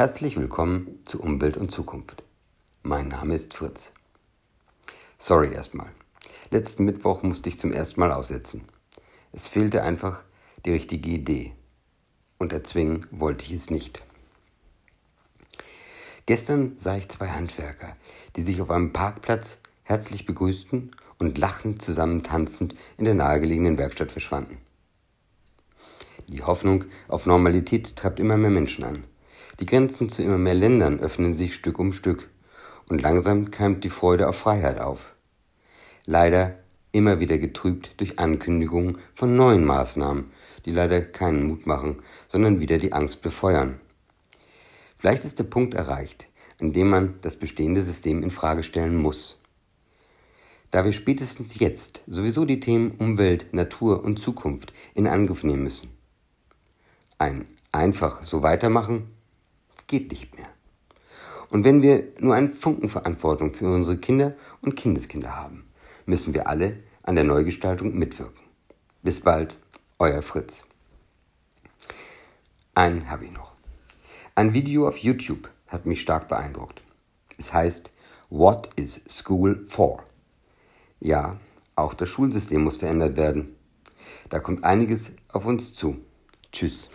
Herzlich willkommen zu Umwelt und Zukunft. Mein Name ist Fritz. Sorry erstmal. Letzten Mittwoch musste ich zum ersten Mal aussetzen. Es fehlte einfach die richtige Idee. Und erzwingen wollte ich es nicht. Gestern sah ich zwei Handwerker, die sich auf einem Parkplatz herzlich begrüßten und lachend zusammen tanzend in der nahegelegenen Werkstatt verschwanden. Die Hoffnung auf Normalität treibt immer mehr Menschen an. Die Grenzen zu immer mehr Ländern öffnen sich Stück um Stück und langsam keimt die Freude auf Freiheit auf. Leider immer wieder getrübt durch Ankündigungen von neuen Maßnahmen, die leider keinen Mut machen, sondern wieder die Angst befeuern. Vielleicht ist der Punkt erreicht, an dem man das bestehende System in Frage stellen muss. Da wir spätestens jetzt sowieso die Themen Umwelt, Natur und Zukunft in Angriff nehmen müssen. Ein einfach so weitermachen geht nicht mehr. Und wenn wir nur einen Funken Verantwortung für unsere Kinder und Kindeskinder haben, müssen wir alle an der Neugestaltung mitwirken. Bis bald, euer Fritz. Einen habe ich noch. Ein Video auf YouTube hat mich stark beeindruckt. Es heißt What is School for? Ja, auch das Schulsystem muss verändert werden. Da kommt einiges auf uns zu. Tschüss.